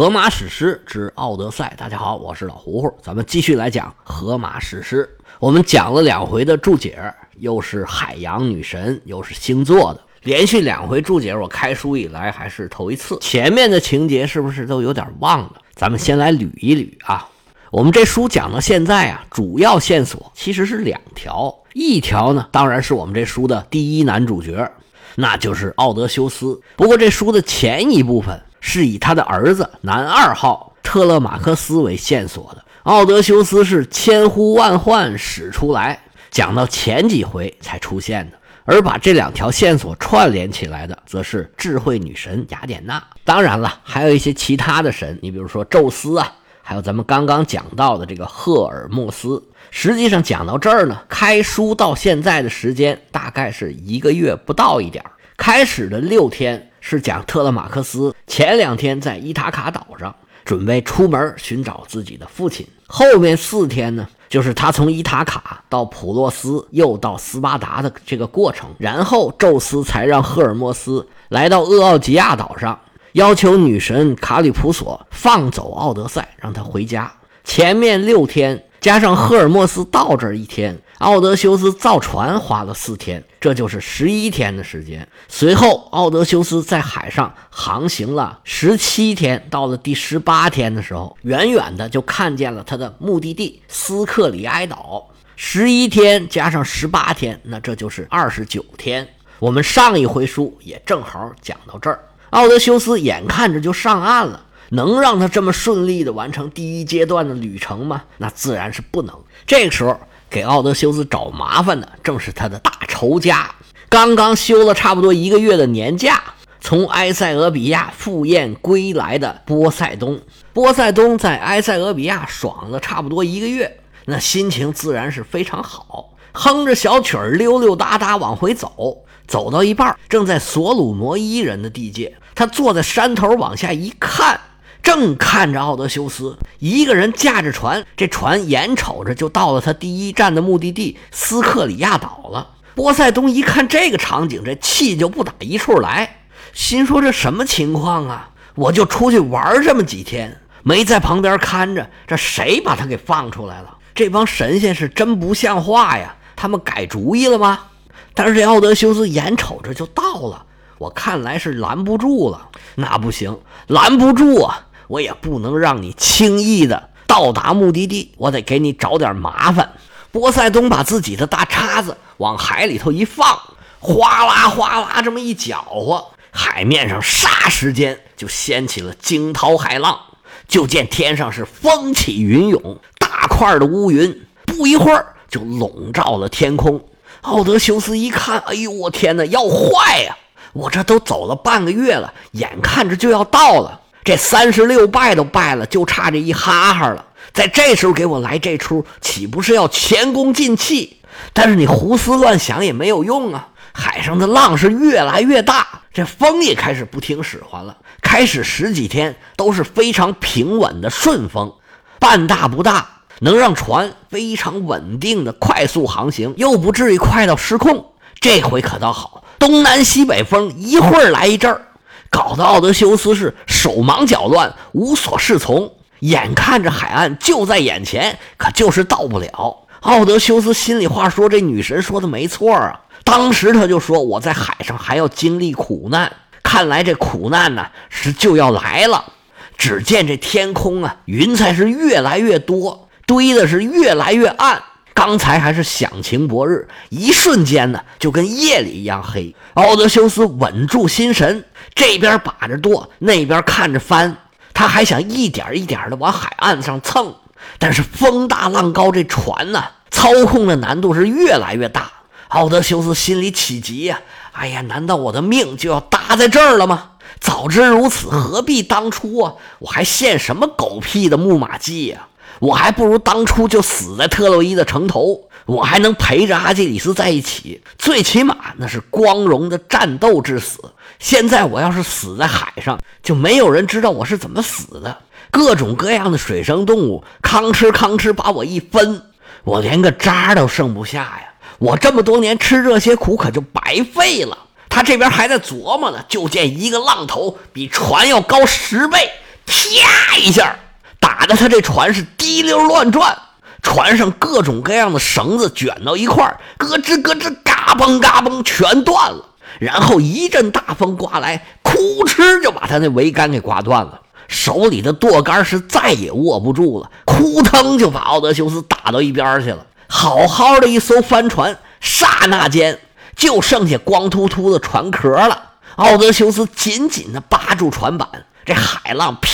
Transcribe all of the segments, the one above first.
荷马史诗之奥德赛，大家好，我是老胡胡，咱们继续来讲荷马史诗。我们讲了两回的注解，又是海洋女神，又是星座的，连续两回注解，我开书以来还是头一次。前面的情节是不是都有点忘了？咱们先来捋一捋啊。我们这书讲到现在啊，主要线索其实是两条，一条呢，当然是我们这书的第一男主角，那就是奥德修斯。不过这书的前一部分。是以他的儿子男二号特勒马克斯为线索的，奥德修斯是千呼万唤始出来，讲到前几回才出现的，而把这两条线索串联起来的，则是智慧女神雅典娜。当然了，还有一些其他的神，你比如说宙斯啊，还有咱们刚刚讲到的这个赫尔墨斯。实际上讲到这儿呢，开书到现在的时间大概是一个月不到一点儿开始的六天。是讲特勒马克斯前两天在伊塔卡岛上准备出门寻找自己的父亲，后面四天呢，就是他从伊塔卡到普洛斯又到斯巴达的这个过程。然后宙斯才让赫尔墨斯来到厄奥吉亚岛上，要求女神卡里普索放走奥德赛，让他回家。前面六天加上赫尔墨斯到这一天。奥德修斯造船花了四天，这就是十一天的时间。随后，奥德修斯在海上航行了十七天，到了第十八天的时候，远远的就看见了他的目的地斯克里埃岛。十一天加上十八天，那这就是二十九天。我们上一回书也正好讲到这儿。奥德修斯眼看着就上岸了，能让他这么顺利的完成第一阶段的旅程吗？那自然是不能。这个时候。给奥德修斯找麻烦的正是他的大仇家，刚刚休了差不多一个月的年假，从埃塞俄比亚赴宴归来的波塞冬。波塞冬在埃塞俄比亚爽了差不多一个月，那心情自然是非常好，哼着小曲儿溜溜达达往回走。走到一半，正在索鲁摩伊人的地界，他坐在山头往下一看。正看着奥德修斯一个人驾着船，这船眼瞅着就到了他第一站的目的地斯克里亚岛了。波塞冬一看这个场景，这气就不打一处来，心说这什么情况啊？我就出去玩这么几天，没在旁边看着，这谁把他给放出来了？这帮神仙是真不像话呀！他们改主意了吗？但是这奥德修斯眼瞅着就到了，我看来是拦不住了。那不行，拦不住啊！我也不能让你轻易的到达目的地，我得给你找点麻烦。波塞冬把自己的大叉子往海里头一放，哗啦哗啦这么一搅和，海面上霎时间就掀起了惊涛骇浪。就见天上是风起云涌，大块的乌云不一会儿就笼罩了天空。奥德修斯一看，哎呦我天哪，要坏呀！我这都走了半个月了，眼看着就要到了。这三十六拜都拜了，就差这一哈哈了。在这时候给我来这出，岂不是要前功尽弃？但是你胡思乱想也没有用啊！海上的浪是越来越大，这风也开始不听使唤了。开始十几天都是非常平稳的顺风，半大不大，能让船非常稳定的快速航行，又不至于快到失控。这回可倒好，东南西北风一会儿来一阵儿。搞得奥德修斯是手忙脚乱，无所适从。眼看着海岸就在眼前，可就是到不了。奥德修斯心里话说：“这女神说的没错啊。”当时他就说：“我在海上还要经历苦难，看来这苦难呢是就要来了。”只见这天空啊，云彩是越来越多，堆的是越来越暗。刚才还是响晴博日，一瞬间呢，就跟夜里一样黑。奥德修斯稳住心神，这边把着舵，那边看着帆，他还想一点一点的往海岸上蹭，但是风大浪高，这船呢，操控的难度是越来越大。奥德修斯心里起急呀，哎呀，难道我的命就要搭在这儿了吗？早知如此，何必当初啊？我还献什么狗屁的木马计呀？我还不如当初就死在特洛伊的城头，我还能陪着阿基里斯在一起，最起码那是光荣的战斗之死。现在我要是死在海上，就没有人知道我是怎么死的。各种各样的水生动物吭哧吭哧把我一分，我连个渣都剩不下呀！我这么多年吃这些苦可就白费了。他这边还在琢磨呢，就见一个浪头比船要高十倍。啪一下打的他这船是滴溜乱转，船上各种各样的绳子卷到一块儿，咯吱咯吱，嘎嘣嘎嘣，全断了。然后一阵大风刮来，哭哧就把他那桅杆给刮断了。手里的舵杆是再也握不住了，扑腾就把奥德修斯打到一边去了。好好的一艘帆船，刹那间就剩下光秃秃的船壳了。奥德修斯紧紧地扒住船板，这海浪啪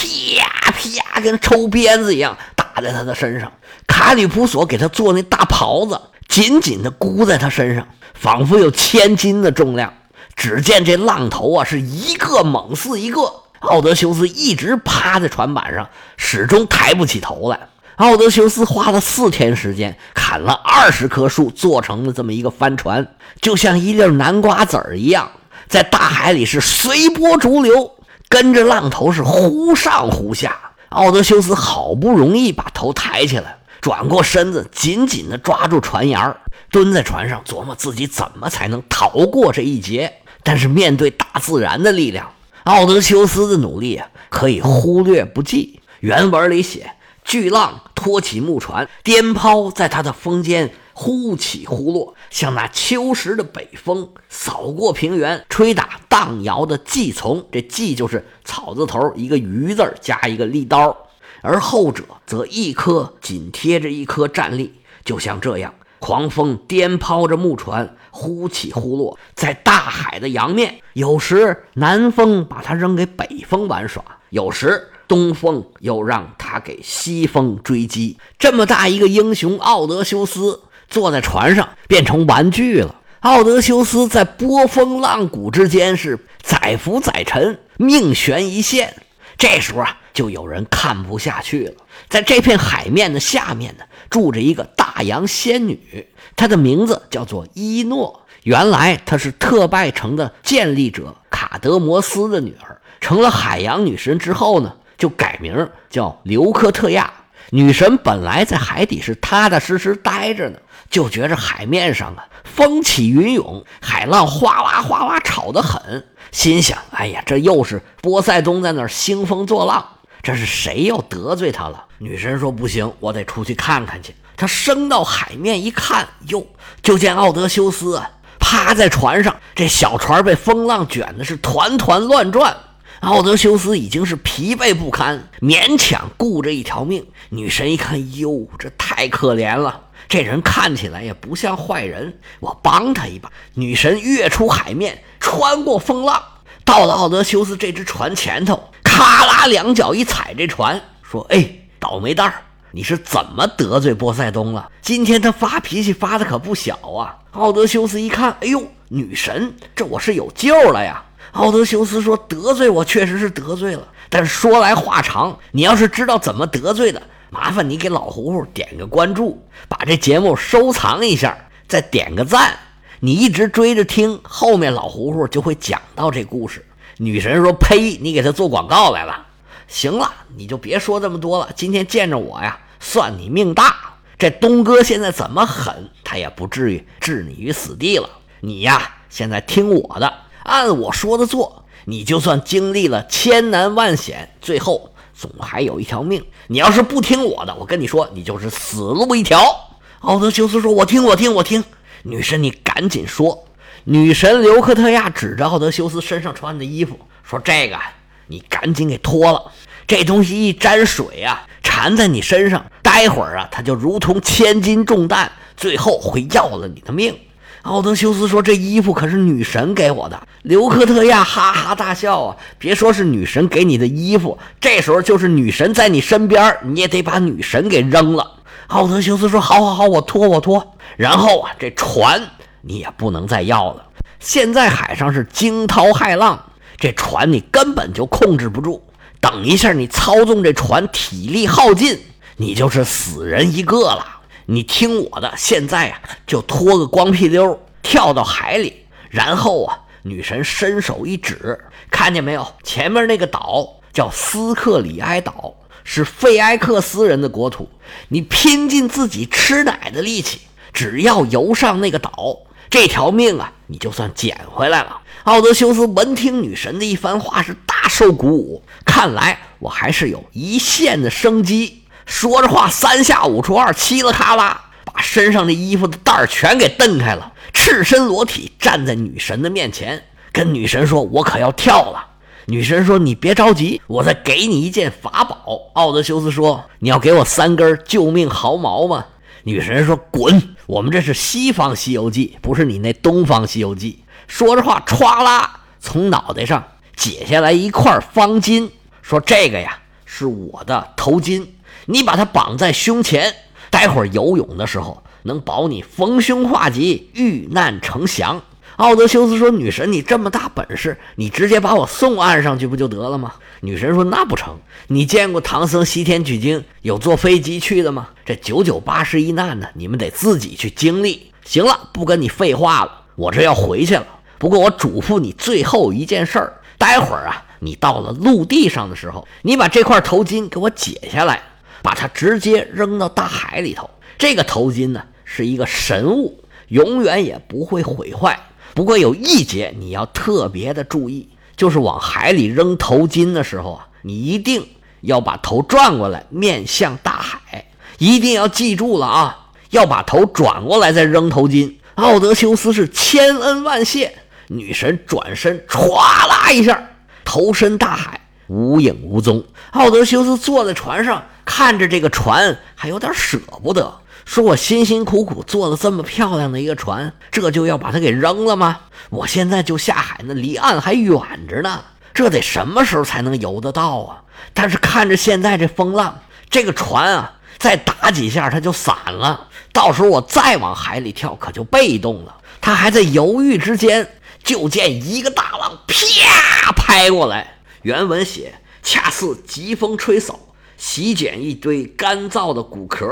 啪跟抽鞭子一样打在他的身上。卡里普索给他做那大袍子，紧紧地箍在他身上，仿佛有千斤的重量。只见这浪头啊，是一个猛似一个。奥德修斯一直趴在船板上，始终抬不起头来。奥德修斯花了四天时间，砍了二十棵树，做成了这么一个帆船，就像一粒南瓜籽儿一样，在大海里是随波逐流，跟着浪头是忽上忽下。奥德修斯好不容易把头抬起来，转过身子，紧紧地抓住船沿蹲在船上琢磨自己怎么才能逃过这一劫。但是面对大自然的力量。奥德修斯的努力啊，可以忽略不计。原文里写，巨浪托起木船，颠抛在他的风间，忽起忽落，像那秋时的北风扫过平原，吹打荡摇的蓟丛。这蓟就是草字头一个鱼字加一个利刀，而后者则一颗紧贴着一颗站立，就像这样。狂风颠抛着木船，忽起忽落，在大海的洋面。有时南风把它扔给北风玩耍，有时东风又让它给西风追击。这么大一个英雄，奥德修斯坐在船上变成玩具了。奥德修斯在波峰浪谷之间是载浮载沉，命悬一线。这时候啊，就有人看不下去了。在这片海面的下面呢，住着一个大洋仙女，她的名字叫做伊诺。原来她是特拜城的建立者卡德摩斯的女儿，成了海洋女神之后呢，就改名叫刘克特亚。女神本来在海底是踏踏实实待着呢，就觉着海面上啊风起云涌，海浪哗哇哗哇吵得很。心想：“哎呀，这又是波塞冬在那儿兴风作浪，这是谁又得罪他了？”女神说：“不行，我得出去看看去。”她升到海面一看，哟，就见奥德修斯啊趴在船上，这小船被风浪卷的是团团乱转。奥德修斯已经是疲惫不堪，勉强顾着一条命。女神一看，哟，这太可怜了，这人看起来也不像坏人，我帮他一把。女神跃出海面。穿过风浪，到了奥德修斯这只船前头，咔啦两脚一踩这船，说：“哎，倒霉蛋儿，你是怎么得罪波塞冬了？今天他发脾气发的可不小啊！”奥德修斯一看，哎呦，女神，这我是有救了呀！奥德修斯说：“得罪我确实是得罪了，但是说来话长，你要是知道怎么得罪的，麻烦你给老胡胡点个关注，把这节目收藏一下，再点个赞。”你一直追着听，后面老胡胡就会讲到这故事。女神说：“呸！你给他做广告来了。”行了，你就别说这么多了。今天见着我呀，算你命大。这东哥现在怎么狠，他也不至于置你于死地了。你呀，现在听我的，按我说的做。你就算经历了千难万险，最后总还有一条命。你要是不听我的，我跟你说，你就是死路一条。奥德修斯说：“我听，我听，我听。”女神，你赶紧说！女神刘克特亚指着奥德修斯身上穿的衣服说：“这个，你赶紧给脱了。这东西一沾水啊，缠在你身上，待会儿啊，它就如同千斤重担，最后会要了你的命。”奥德修斯说：“这衣服可是女神给我的。”刘克特亚哈哈大笑啊！别说是女神给你的衣服，这时候就是女神在你身边，你也得把女神给扔了。奥德修斯说：“好好好，我脱，我脱。”然后啊，这船你也不能再要了。现在海上是惊涛骇浪，这船你根本就控制不住。等一下，你操纵这船体力耗尽，你就是死人一个了。你听我的，现在啊，就脱个光屁溜，跳到海里。然后啊，女神伸手一指，看见没有？前面那个岛叫斯克里埃岛。是费埃克斯人的国土，你拼尽自己吃奶的力气，只要游上那个岛，这条命啊，你就算捡回来了。奥德修斯闻听女神的一番话，是大受鼓舞，看来我还是有一线的生机。说着话，三下五除二，嘁哩喀啦，把身上的衣服的带儿全给蹬开了，赤身裸体站在女神的面前，跟女神说：“我可要跳了。”女神说：“你别着急，我再给你一件法宝。”奥德修斯说：“你要给我三根救命毫毛吗？”女神说：“滚！我们这是西方《西游记》，不是你那东方《西游记》。”说着话，歘啦，从脑袋上解下来一块方巾，说：“这个呀，是我的头巾。”你把它绑在胸前，待会儿游泳的时候能保你逢凶化吉、遇难成祥。奥德修斯说：“女神，你这么大本事，你直接把我送岸上去不就得了吗？”女神说：“那不成，你见过唐僧西天取经有坐飞机去的吗？这九九八十一难呢，你们得自己去经历。行了，不跟你废话了，我这要回去了。不过我嘱咐你最后一件事儿，待会儿啊，你到了陆地上的时候，你把这块头巾给我解下来。”把它直接扔到大海里头。这个头巾呢，是一个神物，永远也不会毁坏。不过有一节你要特别的注意，就是往海里扔头巾的时候啊，你一定要把头转过来，面向大海。一定要记住了啊，要把头转过来再扔头巾。奥德修斯是千恩万谢。女神转身歘啦一下，投身大海，无影无踪。奥德修斯坐在船上。看着这个船，还有点舍不得，说我辛辛苦苦做了这么漂亮的一个船，这就要把它给扔了吗？我现在就下海，那离岸还远着呢，这得什么时候才能游得到啊？但是看着现在这风浪，这个船啊，再打几下它就散了，到时候我再往海里跳，可就被动了。他还在犹豫之间，就见一个大浪啪拍过来，原文写恰似疾风吹扫。席卷一堆干燥的骨壳，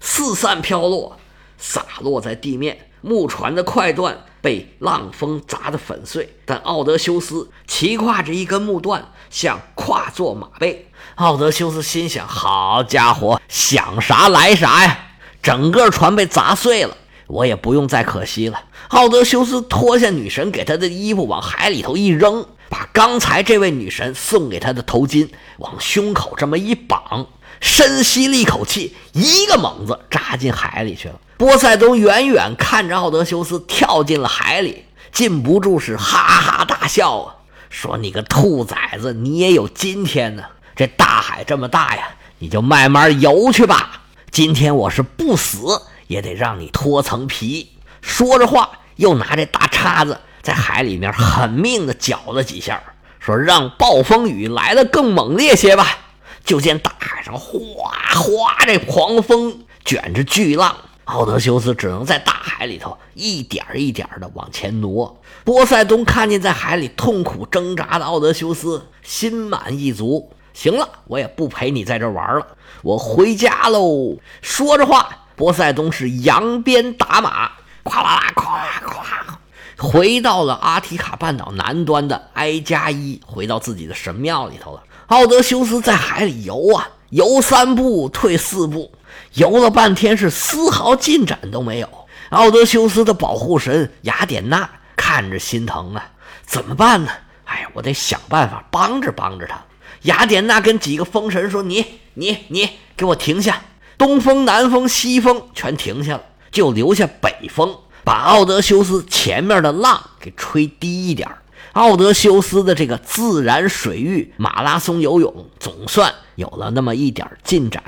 四散飘落，洒落在地面。木船的快段被浪风砸得粉碎，但奥德修斯骑跨着一根木段，像跨坐马背。奥德修斯心想：好家伙，想啥来啥呀！整个船被砸碎了，我也不用再可惜了。奥德修斯脱下女神给他的衣服，往海里头一扔。把刚才这位女神送给他的头巾往胸口这么一绑，深吸了一口气，一个猛子扎进海里去了。波塞冬远远看着奥德修斯跳进了海里，禁不住是哈哈大笑啊，说：“你个兔崽子，你也有今天呢！这大海这么大呀，你就慢慢游去吧。今天我是不死也得让你脱层皮。”说着话，又拿这大叉子。在海里面狠命的搅了几下，说让暴风雨来的更猛烈些吧。就见大海上哗哗这狂风卷着巨浪，奥德修斯只能在大海里头一点一点的往前挪。波塞冬看见在海里痛苦挣扎的奥德修斯，心满意足。行了，我也不陪你在这玩了，我回家喽。说着话，波塞冬是扬鞭打马，咵啦啦，咵咵。回到了阿提卡半岛南端的埃加伊，回到自己的神庙里头了。奥德修斯在海里游啊，游三步退四步，游了半天是丝毫进展都没有。奥德修斯的保护神雅典娜看着心疼啊，怎么办呢？哎呀，我得想办法帮着帮着他。雅典娜跟几个风神说：“你、你、你，给我停下！东风、南风、西风全停下了，就留下北风。”把奥德修斯前面的浪给吹低一点奥德修斯的这个自然水域马拉松游泳总算有了那么一点进展。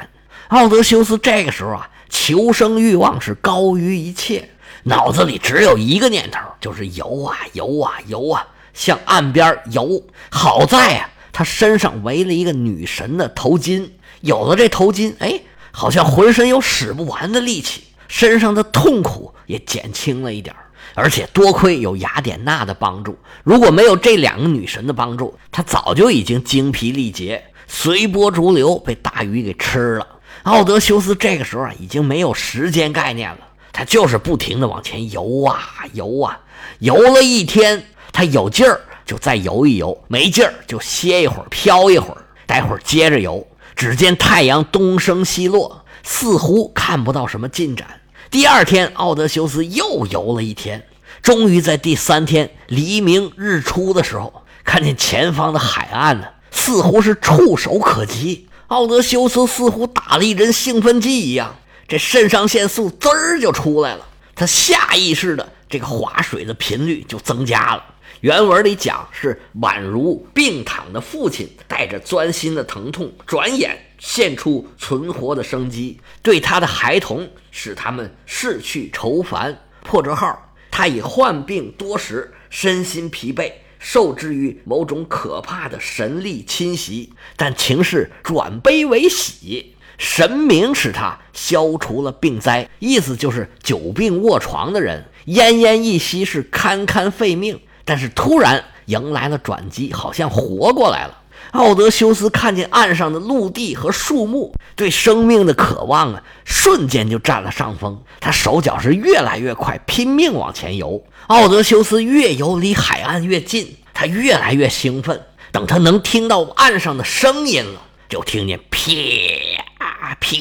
奥德修斯这个时候啊，求生欲望是高于一切，脑子里只有一个念头，就是游啊游啊游啊，向岸边游。好在啊，他身上围了一个女神的头巾，有了这头巾，哎，好像浑身有使不完的力气。身上的痛苦也减轻了一点而且多亏有雅典娜的帮助，如果没有这两个女神的帮助，他早就已经精疲力竭，随波逐流，被大鱼给吃了。奥德修斯这个时候啊，已经没有时间概念了，他就是不停的往前游啊游啊，游了一天，他有劲儿就再游一游，没劲儿就歇一会儿，飘一会儿，待会儿接着游。只见太阳东升西落，似乎看不到什么进展。第二天，奥德修斯又游了一天，终于在第三天黎明日出的时候，看见前方的海岸呢，似乎是触手可及。奥德修斯似乎打了一针兴奋剂一样，这肾上腺素滋儿就出来了，他下意识的这个划水的频率就增加了。原文里讲是宛如病躺的父亲带着钻心的疼痛，转眼现出存活的生机，对他的孩童使他们逝去愁烦。破折号，他已患病多时，身心疲惫。受制于某种可怕的神力侵袭，但情势转悲为喜，神明使他消除了病灾。意思就是久病卧床的人，奄奄一息是堪堪废命，但是突然迎来了转机，好像活过来了。奥德修斯看见岸上的陆地和树木，对生命的渴望啊，瞬间就占了上风。他手脚是越来越快，拼命往前游。奥德修斯越游离海岸越近，他越来越兴奋。等他能听到岸上的声音了，就听见啪啪。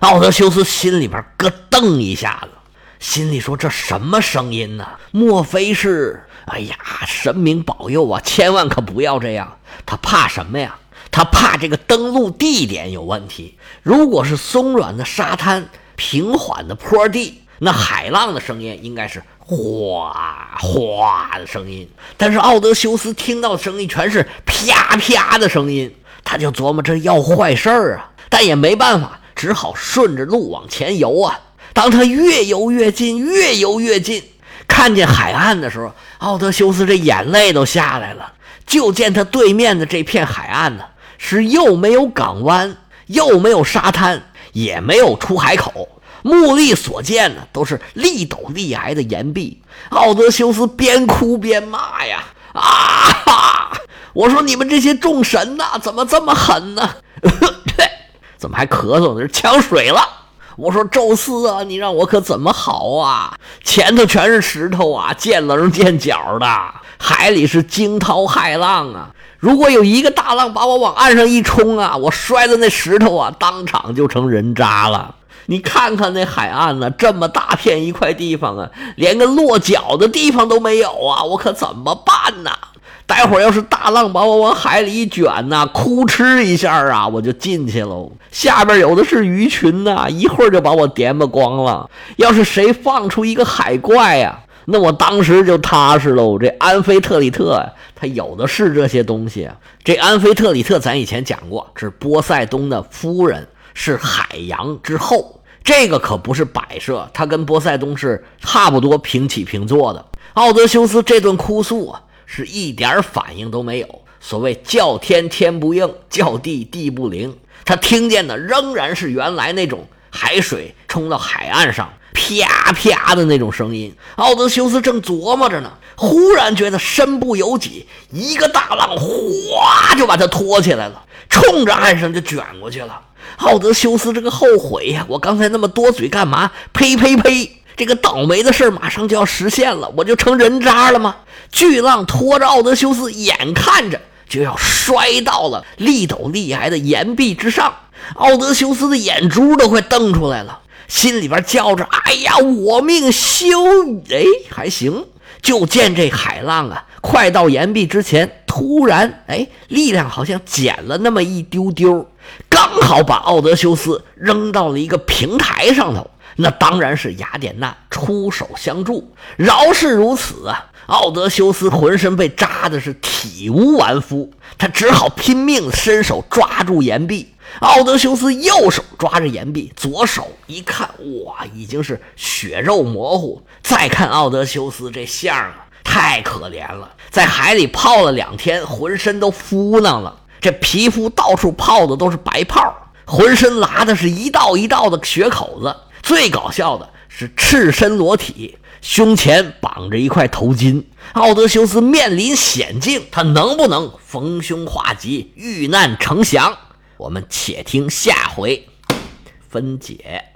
奥德修斯心里边咯噔一下子，心里说：“这什么声音呢？莫非是……哎呀，神明保佑啊！千万可不要这样。他怕什么呀？他怕这个登陆地点有问题。如果是松软的沙滩、平缓的坡地，那海浪的声音应该是……”哗哗的声音，但是奥德修斯听到的声音全是啪啪的声音，他就琢磨这要坏事儿啊，但也没办法，只好顺着路往前游啊。当他越游越近，越游越近，看见海岸的时候，奥德修斯这眼泪都下来了。就见他对面的这片海岸呢，是又没有港湾，又没有沙滩，也没有出海口。目力所见呢，都是立陡立崖的岩壁。奥德修斯边哭边骂呀：“啊哈！我说你们这些众神呐，怎么这么狠呢？怎么还咳嗽呢？是呛水了。我说宙斯啊，你让我可怎么好啊？前头全是石头啊，见棱见角的，海里是惊涛骇浪啊。如果有一个大浪把我往岸上一冲啊，我摔的那石头啊，当场就成人渣了。”你看看那海岸呢，这么大片一块地方啊，连个落脚的地方都没有啊！我可怎么办呢？待会儿要是大浪把我往海里一卷呐，哭哧一下啊，我就进去喽。下边有的是鱼群呐，一会儿就把我颠吧光了。要是谁放出一个海怪呀，那我当时就踏实喽。这安菲特里特，他有的是这些东西。这安菲特里特，咱以前讲过，是波塞冬的夫人。是海洋之后，这个可不是摆设，他跟波塞冬是差不多平起平坐的。奥德修斯这顿哭诉啊，是一点反应都没有。所谓叫天天不应，叫地地不灵，他听见的仍然是原来那种海水冲到海岸上啪啪的那种声音。奥德修斯正琢磨着呢，忽然觉得身不由己，一个大浪哗就把他拖起来了，冲着岸上就卷过去了。奥德修斯这个后悔呀！我刚才那么多嘴干嘛？呸呸呸！这个倒霉的事马上就要实现了，我就成人渣了吗？巨浪拖着奥德修斯，眼看着就要摔到了立陡立崖的岩壁之上。奥德修斯的眼珠都快瞪出来了，心里边叫着：“哎呀，我命休！”哎，还行。就见这海浪啊，快到岩壁之前，突然哎，力量好像减了那么一丢丢。刚好把奥德修斯扔到了一个平台上头，那当然是雅典娜出手相助。饶是如此啊，奥德修斯浑身被扎的是体无完肤，他只好拼命伸手抓住岩壁。奥德修斯右手抓着岩壁，左手一看，哇，已经是血肉模糊。再看奥德修斯这相啊，太可怜了，在海里泡了两天，浑身都敷囊了。这皮肤到处泡的都是白泡，浑身拉的是一道一道的血口子。最搞笑的是赤身裸体，胸前绑着一块头巾。奥德修斯面临险境，他能不能逢凶化吉、遇难成祥？我们且听下回分解。